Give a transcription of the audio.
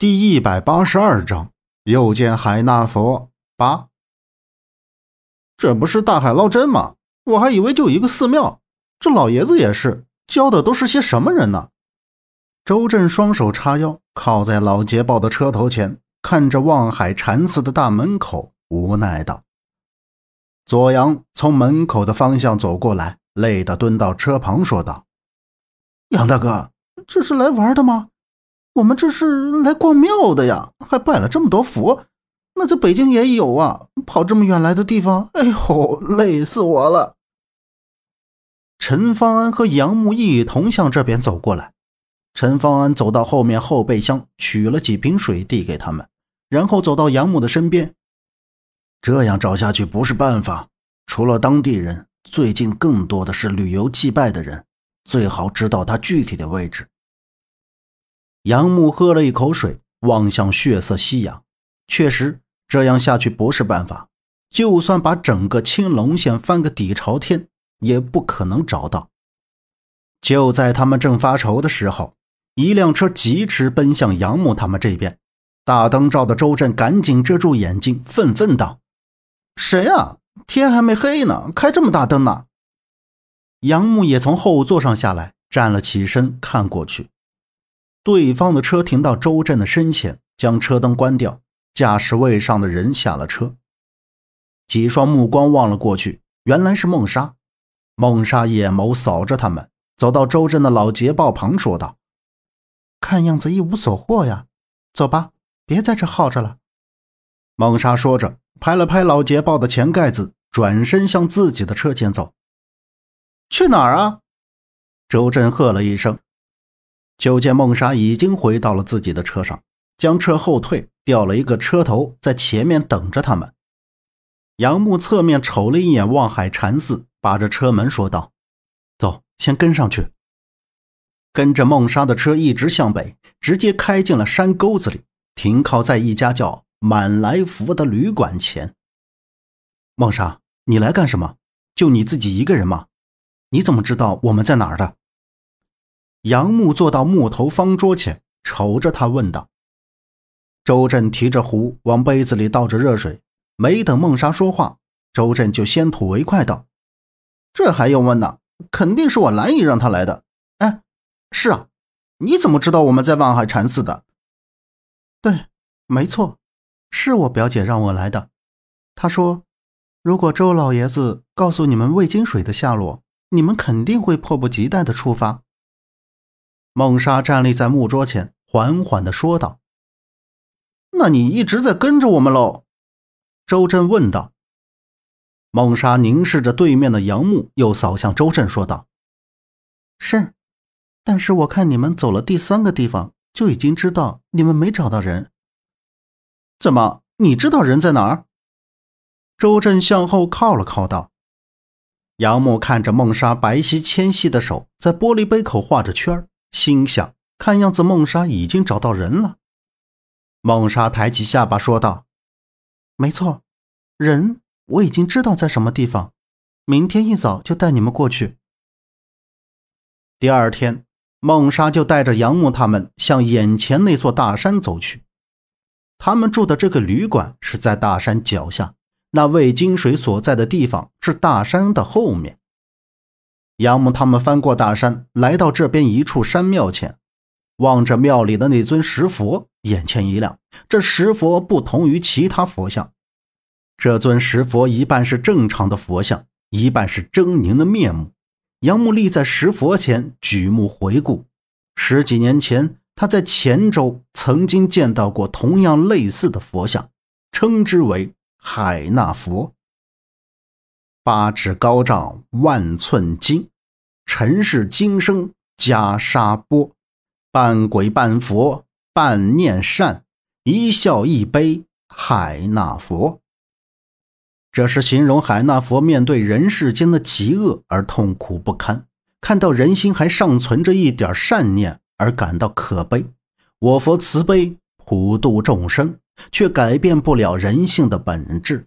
第一百八十二章，又见海纳佛八。这不是大海捞针吗？我还以为就一个寺庙。这老爷子也是，教的都是些什么人呢？周震双手叉腰，靠在老捷豹的车头前，看着望海禅寺的大门口，无奈道：“左阳从门口的方向走过来，累得蹲到车旁，说道：‘杨大哥，这是来玩的吗？’”我们这是来逛庙的呀，还拜了这么多佛，那在北京也有啊。跑这么远来的地方，哎呦，累死我了。陈方安和杨木一同向这边走过来。陈方安走到后面后备箱，取了几瓶水递给他们，然后走到杨木的身边。这样找下去不是办法，除了当地人，最近更多的是旅游祭拜的人，最好知道他具体的位置。杨木喝了一口水，望向血色夕阳。确实，这样下去不是办法。就算把整个青龙县翻个底朝天，也不可能找到。就在他们正发愁的时候，一辆车疾驰奔向杨木他们这边。大灯照的周震赶紧遮住眼睛，愤愤道：“谁呀？天还没黑呢，开这么大灯呢？”杨木也从后座上下来，站了起身，看过去。对方的车停到周震的身前，将车灯关掉。驾驶位上的人下了车，几双目光望了过去，原来是孟莎。孟莎眼眸扫着他们，走到周震的老捷豹旁，说道：“看样子一无所获呀，走吧，别在这耗着了。”孟莎说着，拍了拍老捷豹的前盖子，转身向自己的车前走。去哪儿啊？周震喝了一声。就见孟莎已经回到了自己的车上，将车后退，调了一个车头在前面等着他们。杨木侧面瞅了一眼望海禅寺，把着车门说道：“走，先跟上去。”跟着孟莎的车一直向北，直接开进了山沟子里，停靠在一家叫满来福的旅馆前。孟莎，你来干什么？就你自己一个人吗？你怎么知道我们在哪儿的？杨木坐到木头方桌前，瞅着他问道：“周震提着壶往杯子里倒着热水，没等孟莎说话，周震就先吐为快道：‘这还用问呢？肯定是我蓝姨让他来的。’哎，是啊，你怎么知道我们在望海禅寺的？对，没错，是我表姐让我来的。她说，如果周老爷子告诉你们魏金水的下落，你们肯定会迫不及待的出发。”孟莎站立在木桌前，缓缓的说道：“那你一直在跟着我们喽？”周震问道。孟莎凝视着对面的杨木，又扫向周震，说道：“是，但是我看你们走了第三个地方，就已经知道你们没找到人。怎么，你知道人在哪儿？”周震向后靠了靠，道：“杨木看着孟莎白皙纤细的手，在玻璃杯口画着圈儿。”心想，看样子孟莎已经找到人了。孟莎抬起下巴说道：“没错，人我已经知道在什么地方，明天一早就带你们过去。”第二天，孟莎就带着杨木他们向眼前那座大山走去。他们住的这个旅馆是在大山脚下，那魏金水所在的地方是大山的后面。杨木他们翻过大山，来到这边一处山庙前，望着庙里的那尊石佛，眼前一亮。这石佛不同于其他佛像，这尊石佛一半是正常的佛像，一半是狰狞的面目。杨木立在石佛前，举目回顾，十几年前他在黔州曾经见到过同样类似的佛像，称之为海纳佛。八尺高丈万寸金，尘世今生袈裟钵，半鬼半佛半念善，一笑一悲海纳佛。这是形容海纳佛面对人世间的极恶而痛苦不堪，看到人心还尚存着一点善念而感到可悲。我佛慈悲普度众生，却改变不了人性的本质。